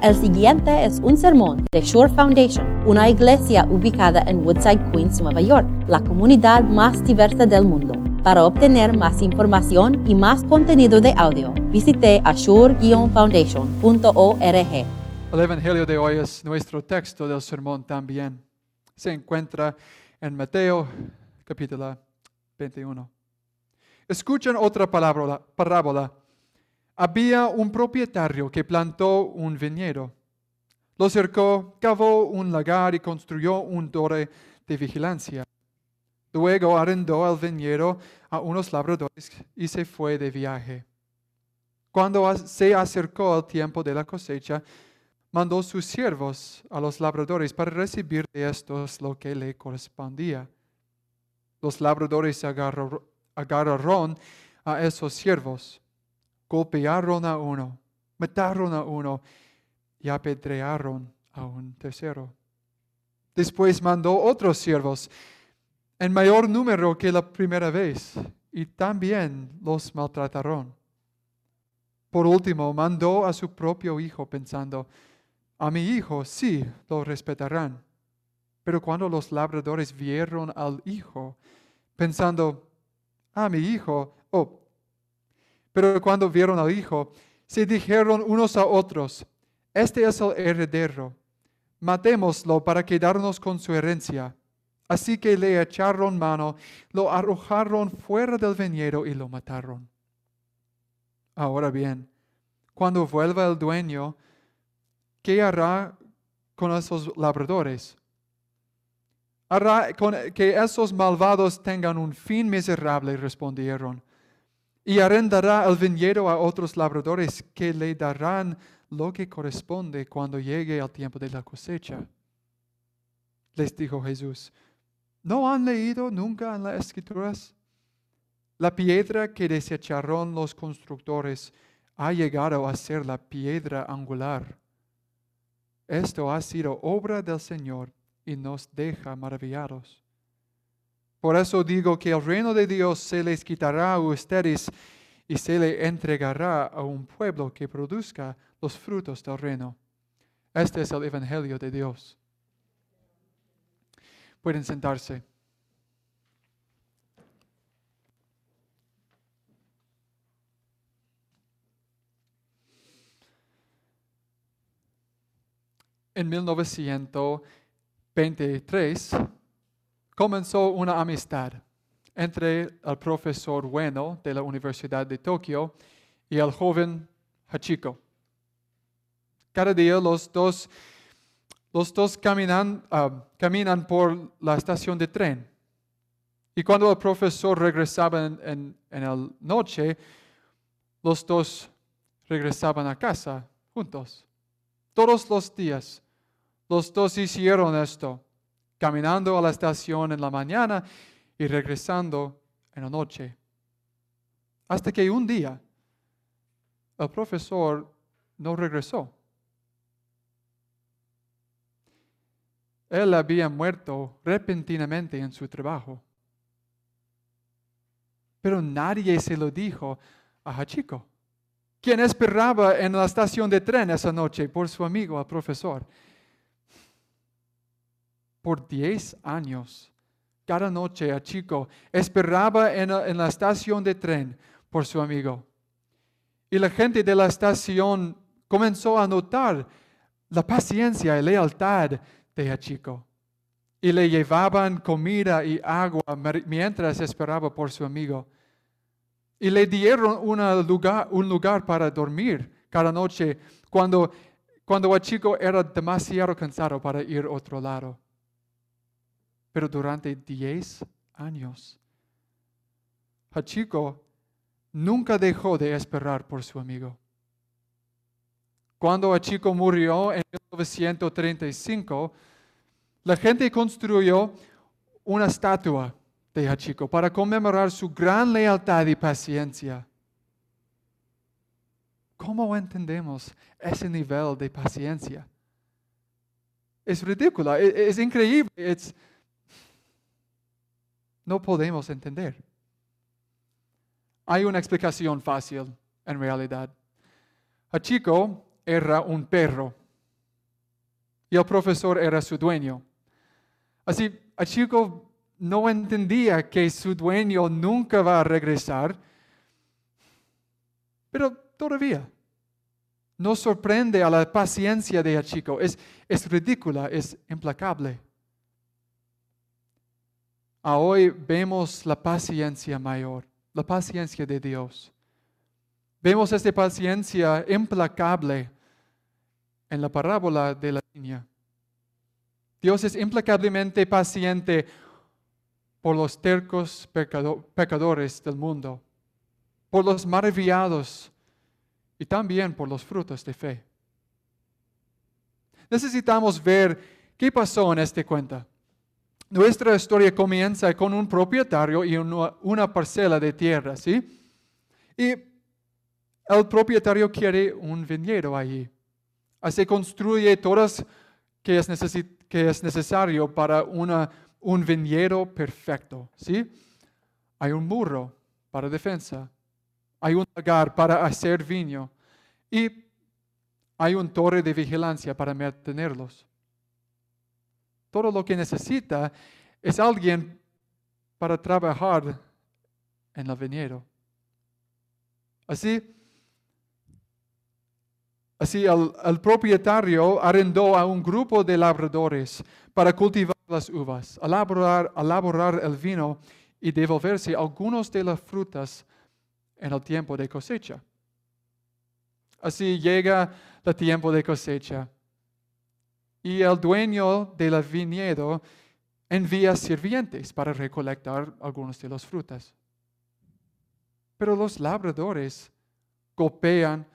El siguiente es un sermón de Shore Foundation, una iglesia ubicada en Woodside, Queens, Nueva York, la comunidad más diversa del mundo. Para obtener más información y más contenido de audio, visite ashore-foundation.org. El Evangelio de hoy es nuestro texto del sermón también. Se encuentra en Mateo capítulo 21. Escuchen otra palabra, parábola. Había un propietario que plantó un viñedo. Lo cercó, cavó un lagar y construyó un torre de vigilancia. Luego arrendó el viñedo a unos labradores y se fue de viaje. Cuando se acercó el tiempo de la cosecha, mandó sus siervos a los labradores para recibir de estos lo que le correspondía. Los labradores agarraron a esos siervos, golpearon a uno, mataron a uno y apedrearon a un tercero. Después mandó otros siervos en mayor número que la primera vez y también los maltrataron. Por último, mandó a su propio hijo pensando, a mi hijo sí lo respetarán. Pero cuando los labradores vieron al hijo, pensando, a mi hijo, oh, pero cuando vieron al hijo, se dijeron unos a otros, este es el heredero, matémoslo para quedarnos con su herencia. Así que le echaron mano, lo arrojaron fuera del viñedo y lo mataron. Ahora bien, cuando vuelva el dueño, ¿qué hará con esos labradores? Hará que esos malvados tengan un fin miserable, respondieron. Y arrendará el viñedo a otros labradores que le darán lo que corresponde cuando llegue el tiempo de la cosecha. Les dijo Jesús, ¿no han leído nunca en las escrituras? La piedra que desecharon los constructores ha llegado a ser la piedra angular. Esto ha sido obra del Señor y nos deja maravillados. Por eso digo que el reino de Dios se les quitará a ustedes y se le entregará a un pueblo que produzca los frutos del reino. Este es el Evangelio de Dios. Pueden sentarse. En 1923 comenzó una amistad entre el profesor Bueno de la Universidad de Tokio y el joven Hachiko. Cada día los dos, los dos caminan, ah, caminan por la estación de tren. Y cuando el profesor regresaba en, en la noche, los dos regresaban a casa juntos. Todos los días, los dos hicieron esto caminando a la estación en la mañana y regresando en la noche. Hasta que un día el profesor no regresó. Él había muerto repentinamente en su trabajo. Pero nadie se lo dijo a Hachiko, quien esperaba en la estación de tren esa noche por su amigo, el profesor por 10 años. Cada noche a Chico esperaba en, la estación de tren por su amigo. Y la gente de la estación comenzó a notar la paciencia y lealtad de Chico. Y le llevaban comida y agua mientras esperaba por su amigo. Y le dieron lugar, un lugar para dormir cada noche cuando, cuando Chico era demasiado cansado para ir a otro lado pero durante 10 años. Hachiko nunca dejó de esperar por su amigo. Cuando Hachiko murió en 1935, la gente construyó una estatua de Hachiko para conmemorar su gran lealtad y paciencia. ¿Cómo entendemos ese nivel de paciencia? Es ridículo, es, es increíble, no podemos entender. Hay una explicación fácil, en realidad. Hachiko era un perro y el profesor era su dueño. Así, el chico no entendía que su dueño nunca va a regresar, pero todavía nos sorprende a la paciencia de el chico. Es, es ridícula, es implacable. Hoy vemos la paciencia mayor, la paciencia de Dios. Vemos esta paciencia implacable en la parábola de la niña. Dios es implacablemente paciente por los tercos pecadores del mundo, por los maravillados y también por los frutos de fe. Necesitamos ver qué pasó en este cuento. Nuestra historia comienza con un propietario y una, parcela de tierra, ¿sí? Y el propietario quiere un viñedo allí. Así construye todas que es, que es necesario para una, un viñedo perfecto, ¿sí? Hay un muro para defensa, hay un lagar para hacer vino y hay un torre de vigilancia para mantenerlos. Todo lo que necesita es alguien para trabajar en el viñedo. Así, así el, propietario arrendó a un grupo de labradores para cultivar las uvas, elaborar, elaborar el vino y devolverse algunos de las frutas en el tiempo de cosecha. Así llega el tiempo de cosecha y el dueño del viñedo envía sirvientes para recolectar algunos de las frutas. Pero los labradores golpean,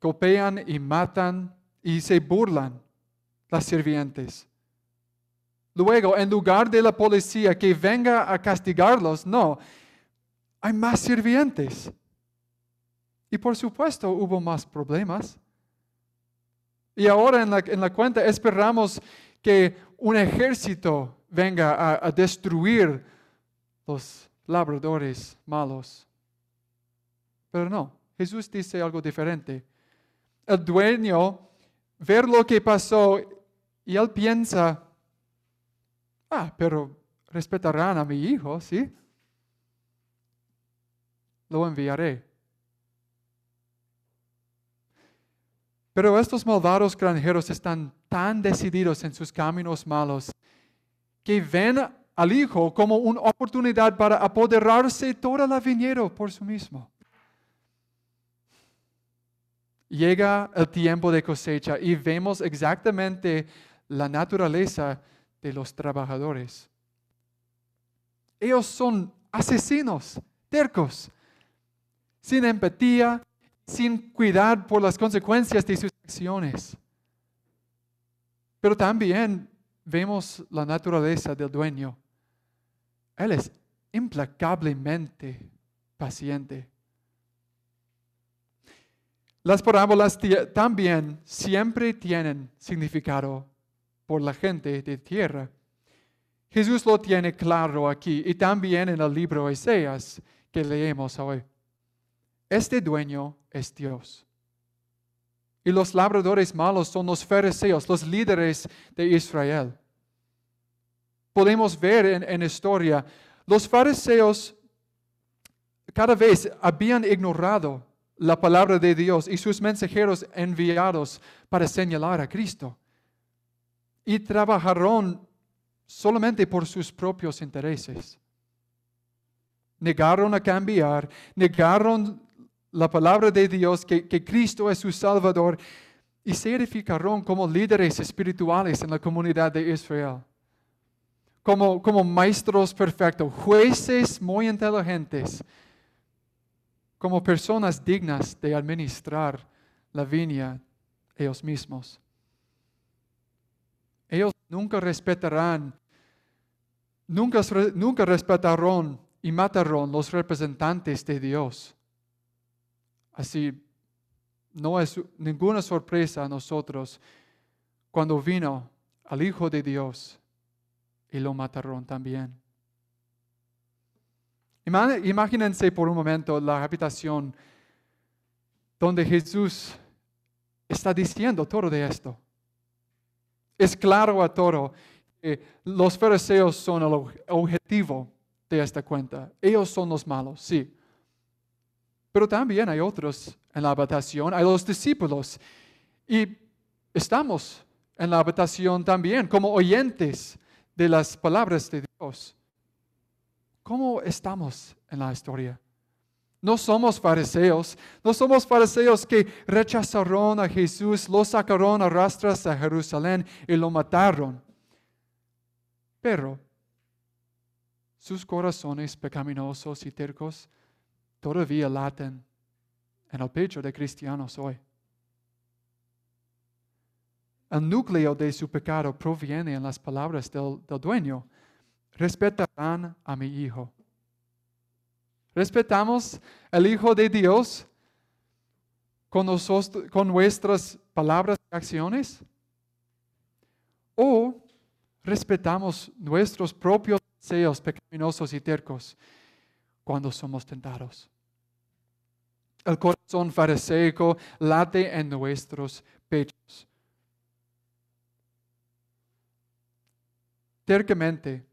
golpean y matan y se burlan las sirvientes. Luego, en lugar de la policía que venga a castigarlos, no, hay más sirvientes. Y por supuesto hubo más problemas. Y ahora en la, cuenta esperamos que un ejército venga a, destruir los labradores malos. Pero no, Jesús dice algo diferente. El dueño ver lo que pasó y él piensa, ah, pero respetarán a mi hijo, ¿sí? Lo enviaré. Pero estos malvados granjeros están tan decididos en sus caminos malos que ven al hijo como una oportunidad para apoderarse toda la viñedo por sí mismo. Llega el tiempo de cosecha y vemos exactamente la naturaleza de los trabajadores. Ellos son asesinos, tercos, sin empatía, sin cuidar por las consecuencias de sus acciones. Pero también vemos la naturaleza del dueño. Él es implacablemente paciente. Las parábolas también siempre tienen significado por la gente de tierra. Jesús lo tiene claro aquí y también en el libro de Isaías que leemos hoy. Este dueño es Dios. Y los labradores malos son los fariseos, los líderes de Israel. Podemos ver en, en historia, los fariseos cada vez habían ignorado la palabra de Dios y sus mensajeros enviados para señalar a Cristo. Y trabajaron solamente por sus propios intereses. Negaron a cambiar, negaron la palabra de Dios, que, Cristo es su Salvador, y se edificaron como líderes espirituales en la comunidad de Israel. Como, maestros perfectos, jueces muy inteligentes, como personas dignas de administrar la viña ellos mismos. Ellos nunca respetarán, nunca, nunca respetarán y matarán los representantes de Dios. Así, no es ninguna sorpresa a nosotros cuando vino al Hijo de Dios y lo mataron también. Imagínense por un momento la habitación donde Jesús está diciendo todo de esto. Es claro a todo que los fariseos son el objetivo de esta cuenta. Ellos son los malos, sí. Pero también hay otros en la habitación, hay los discípulos. Y estamos en la habitación también como oyentes de las palabras de Dios. ¿Cómo estamos en la historia? No somos fariseos, no somos fariseos que rechazaron a Jesús, lo sacaron a rastras a Jerusalén y lo mataron. Pero sus corazones pecaminosos y tercos todavía laten en el pecho de cristianos hoy. El núcleo de su pecado proviene en las palabras del, dueño. Respetarán a mi hijo. ¿Respetamos al Hijo de Dios con, con nuestras palabras y acciones? ¿O respetamos nuestros propios deseos pecaminosos y tercos cuando somos tentados? El corazón fariseico late en nuestros pechos. tercamente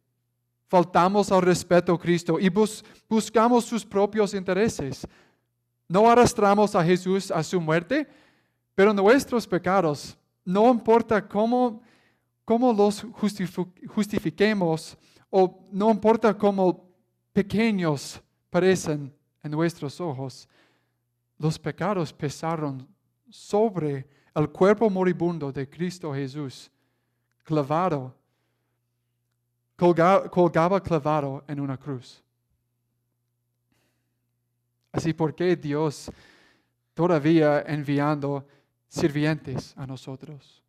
faltamos al respeto a Cristo y buscamos sus propios intereses. No arrastramos a Jesús a su muerte, pero nuestros pecados, no importa cómo, cómo los justifiquemos o no importa cómo pequeños parecen en nuestros ojos, los pecados pesaron sobre el cuerpo moribundo de Cristo Jesús, clavado colgaba, clavado en una cruz. Así, ¿por qué Dios todavía enviando sirvientes a nosotros?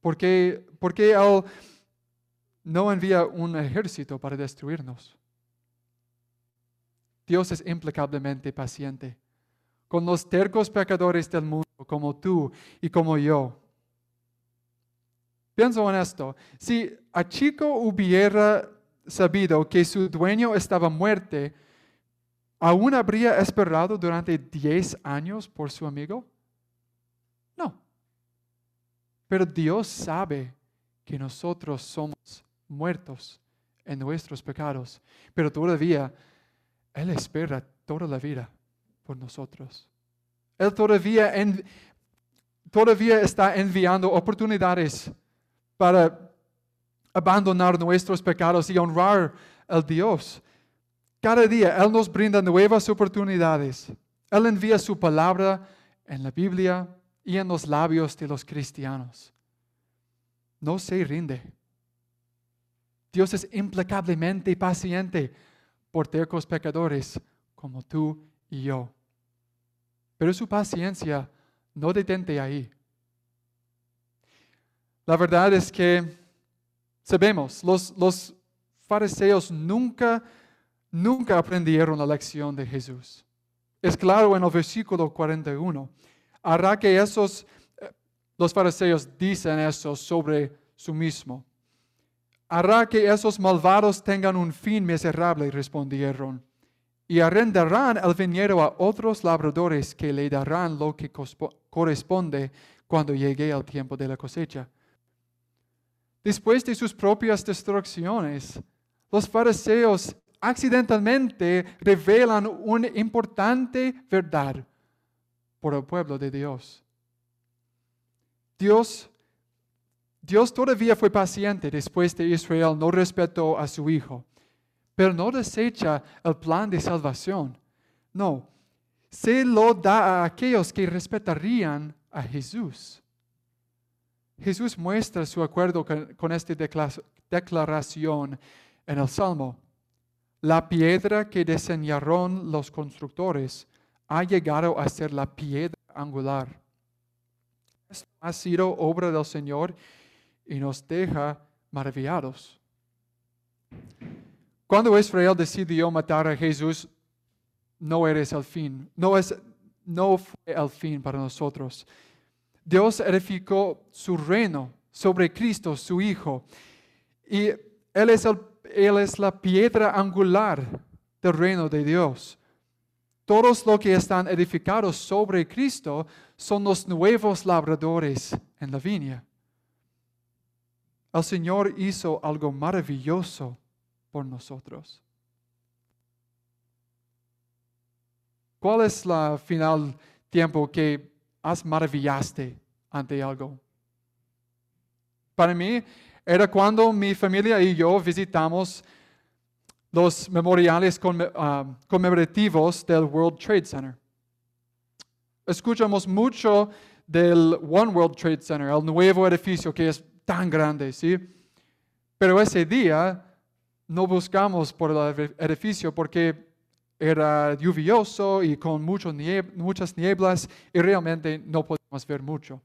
¿Por qué, ¿Por qué Él no envía un ejército para destruirnos? Dios es implacablemente paciente con los tercos pecadores del mundo como tú y como yo. Pienso en esto. Si a Chico hubiera sabido que su dueño estaba muerto, ¿aún habría esperado durante 10 años por su amigo? No. Pero Dios sabe que nosotros somos muertos en nuestros pecados, pero todavía Él espera toda la vida por nosotros. Él todavía, está enviando oportunidades para abandonar nuestros pecados y honrar al Dios. Cada día Él nos brinda nuevas oportunidades. Él envía su palabra en la Biblia y en los labios de los cristianos. No se rinde. Dios es implacablemente paciente por tercos pecadores como tú y yo. Pero su paciencia no detente ahí. La verdad es que sabemos, los, los fariseos nunca, nunca aprendieron la lección de Jesús. Es claro en el versículo 41. Hará que esos, eh, los fariseos dicen eso sobre su mismo. Hará que esos malvados tengan un fin miserable, respondieron, y arrendarán el viñedo a otros labradores que le darán lo que corresponde cuando llegue el tiempo de la cosecha. Después de sus propias destrucciones, los fariseos accidentalmente revelan una importante verdad por el pueblo de Dios. Dios, Dios todavía fue paciente después de Israel no respetó a su hijo, pero no desecha el plan de salvación. No, se lo da a aquellos que respetarían a Jesús. Jesús muestra su acuerdo con, esta declaración en el Salmo. La piedra que diseñaron los constructores ha llegado a ser la piedra angular. Esto ha sido obra del Señor y nos deja maravillados. Cuando Israel decidió matar a Jesús, no eres el fin, no, fue el fin para nosotros. Dios edificó su reino sobre Cristo, su Hijo. Y Él es, Él es la piedra angular del reino de Dios. Todos los que están edificados sobre Cristo son los nuevos labradores en la viña. El Señor hizo algo maravilloso por nosotros. ¿Cuál es la final tiempo que has maravillaste ante algo? Para mí era cuando mi familia y yo visitamos los memoriales ah, conmemorativos del World Trade Center. Escuchamos mucho del One World Trade Center, el nuevo edificio que es tan grande, ¿sí? Pero ese día no buscamos por el edificio porque era lluvioso y con muchas nieblas y realmente no podíamos ver mucho.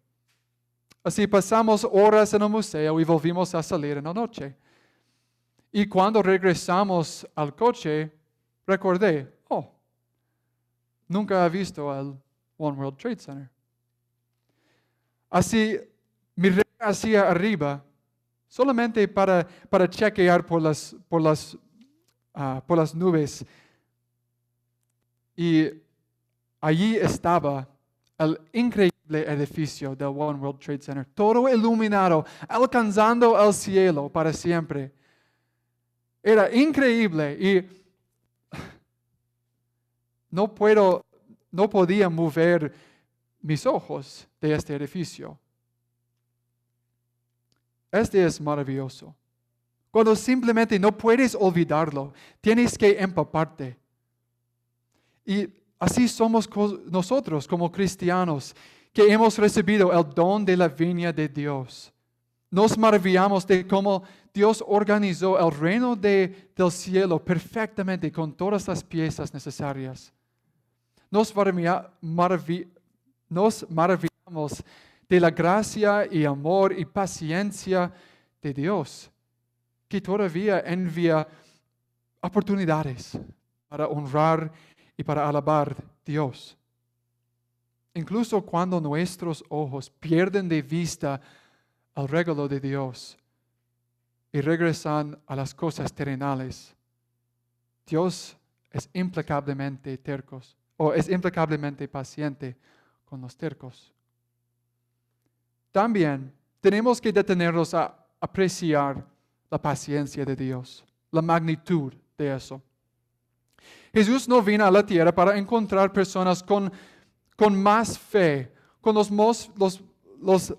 Así pasamos horas en el museo y volvimos a salir en la noche. Y cuando regresamos al coche, recordé, oh, nunca he visto el One World Trade Center. Así miré hacia arriba solamente para, para chequear por las, por, las, ah, por las nubes y allí estaba el increíble edificio del One World Trade Center, todo iluminado, alcanzando el cielo para siempre. Era increíble y no puedo, no podía mover mis ojos de este edificio. Este es maravilloso. Cuando simplemente no puedes olvidarlo, tienes que empaparte y así somos nosotros como cristianos que hemos recibido el don de la viña de Dios. Nos maravillamos de cómo Dios organizó el reino del cielo perfectamente con todas las piezas necesarias. Nos, nos maravillamos de la gracia y amor y paciencia de Dios, que todavía envía oportunidades para honrar y para alabar Dios. Incluso cuando nuestros ojos pierden de vista el regalo de Dios y regresan a las cosas terrenales, Dios es implacablemente tercos o es implacablemente paciente con los tercos. También tenemos que detenernos a apreciar la paciencia de Dios, la magnitud de eso. Jesús no vino a la tierra para encontrar personas con, con más fe, con los, los, los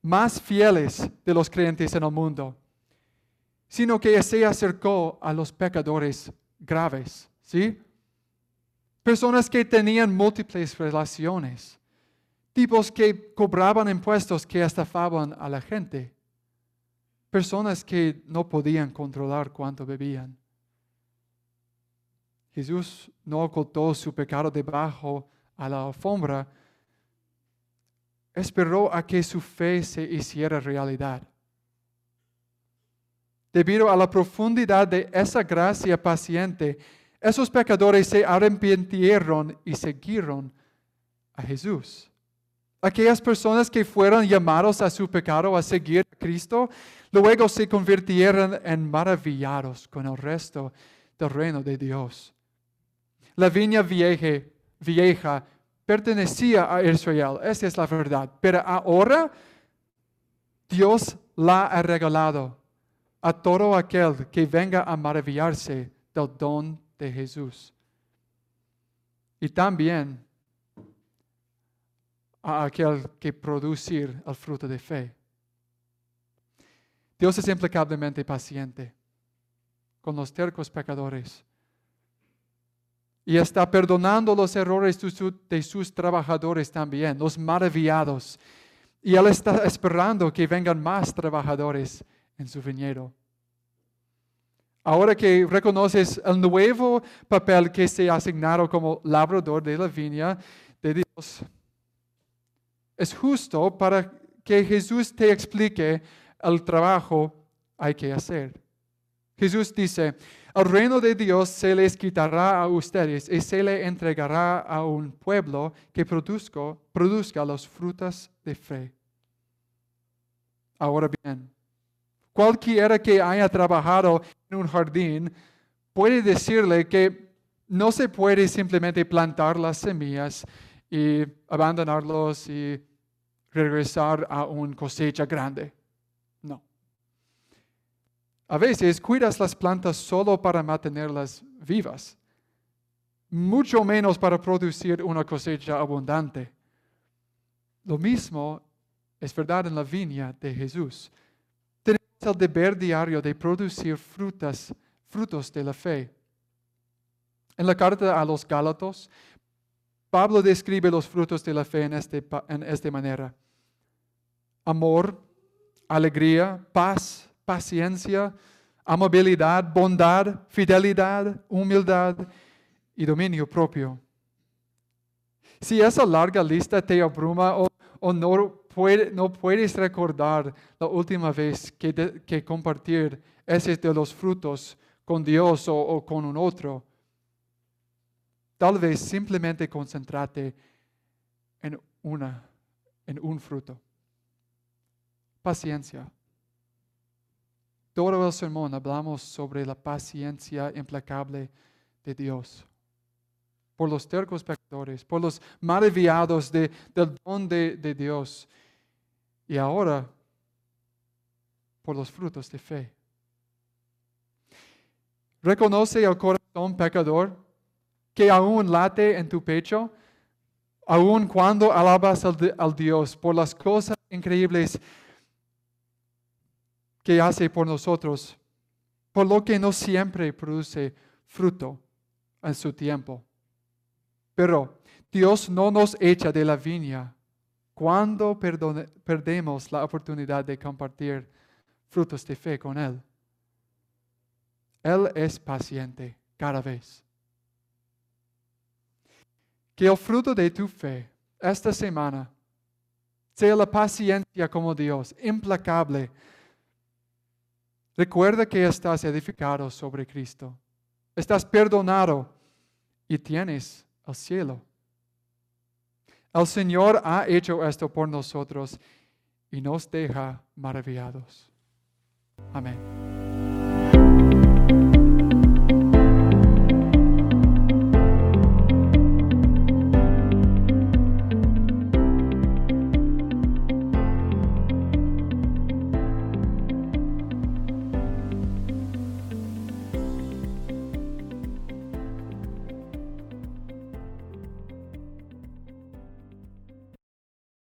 más fieles de los creyentes en el mundo, sino que se acercó a los pecadores graves, ¿sí? Personas que tenían múltiples relaciones, tipos que cobraban impuestos que estafaban a la gente, personas que no podían controlar cuánto bebían. Jesús no ocultó su pecado debajo a la alfombra, esperó a que su fe se hiciera realidad. Debido a la profundidad de esa gracia paciente, esos pecadores se arrepintieron y siguieron a Jesús. Aquellas personas que fueron llamados a su pecado a seguir a Cristo, luego se convirtieron en maravillados con el resto del reino de Dios. La viña vieja, vieja pertenecía a Israel, esa es la verdad. Pero ahora Dios la ha regalado a todo aquel que venga a maravillarse del don de Jesús. Y también a aquel que producir el fruto de fe. Dios es implacablemente paciente con los tercos pecadores y está perdonando los errores de sus trabajadores también, los maravillados. Y Él está esperando que vengan más trabajadores en su viñedo. Ahora que reconoces el nuevo papel que se ha asignado como labrador de la viña de Dios, es justo para que Jesús te explique el trabajo hay que hacer. Jesús dice, el reino de Dios se les quitará a ustedes y se le entregará a un pueblo que produzca, produzca los frutos de fe. Ahora bien, cualquiera que haya trabajado en un jardín puede decirle que no se puede simplemente plantar las semillas y abandonarlos y regresar a una cosecha grande. No. A veces cuidas las plantas solo para mantenerlas vivas, mucho menos para producir una cosecha abundante. Lo mismo es verdad en la viña de Jesús. Tenemos el deber diario de producir frutas, frutos de la fe. En la carta a los Gálatas, Pablo describe los frutos de la fe en, este, en esta manera. Amor, alegría, paz, paciencia, amabilidad, bondad, fidelidad, humildad y dominio propio. Si esa larga lista te abruma o, no, puedes recordar la última vez que, que compartir ese de los frutos con Dios o con un otro, Tal vez simplemente concentrate en una, en un fruto. Paciencia. Todo el sermón hablamos sobre la paciencia implacable de Dios. Por los tercos pecadores, por los maravillados de, del don de, de Dios. Y ahora, por los frutos de fe. Reconoce el corazón pecador que aún late en tu pecho, aun cuando alabas al, Dios por las cosas increíbles que hace por nosotros, por lo que no siempre produce fruto en su tiempo. Pero Dios no nos echa de la viña cuando perdemos la oportunidad de compartir frutos de fe con Él. Él es paciente cada vez. Que el fruto de tu fe esta semana sea la paciencia como Dios, implacable. Recuerda que estás edificado sobre Cristo. Estás perdonado y tienes el cielo. El Señor ha hecho esto por nosotros y nos deja maravillados. Amén.